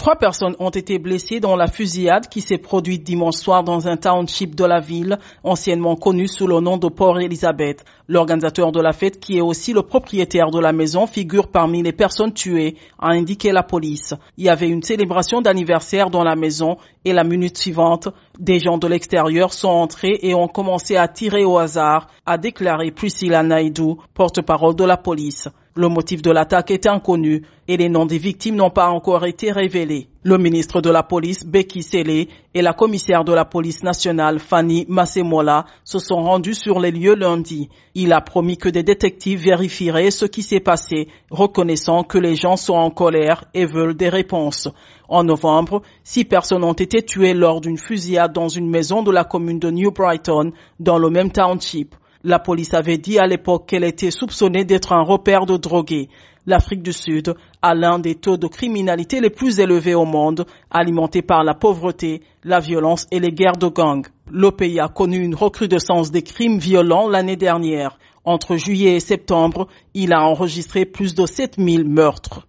Trois personnes ont été blessées dans la fusillade qui s'est produite dimanche soir dans un township de la ville, anciennement connu sous le nom de Port Elizabeth. L'organisateur de la fête, qui est aussi le propriétaire de la maison, figure parmi les personnes tuées, a indiqué la police. Il y avait une célébration d'anniversaire dans la maison et la minute suivante, des gens de l'extérieur sont entrés et ont commencé à tirer au hasard, a déclaré Priscilla Naidoo, porte-parole de la police. Le motif de l'attaque est inconnu et les noms des victimes n'ont pas encore été révélés. Le ministre de la police, Becky Sele, et la commissaire de la police nationale, Fanny Massemola, se sont rendus sur les lieux lundi. Il a promis que des détectives vérifieraient ce qui s'est passé, reconnaissant que les gens sont en colère et veulent des réponses. En novembre, six personnes ont été tuées lors d'une fusillade dans une maison de la commune de New Brighton, dans le même township. La police avait dit à l'époque qu'elle était soupçonnée d'être un repère de drogués. L'Afrique du Sud a l'un des taux de criminalité les plus élevés au monde, alimenté par la pauvreté, la violence et les guerres de gangs. Le pays a connu une recrudescence des crimes violents l'année dernière. Entre juillet et septembre, il a enregistré plus de 7000 meurtres.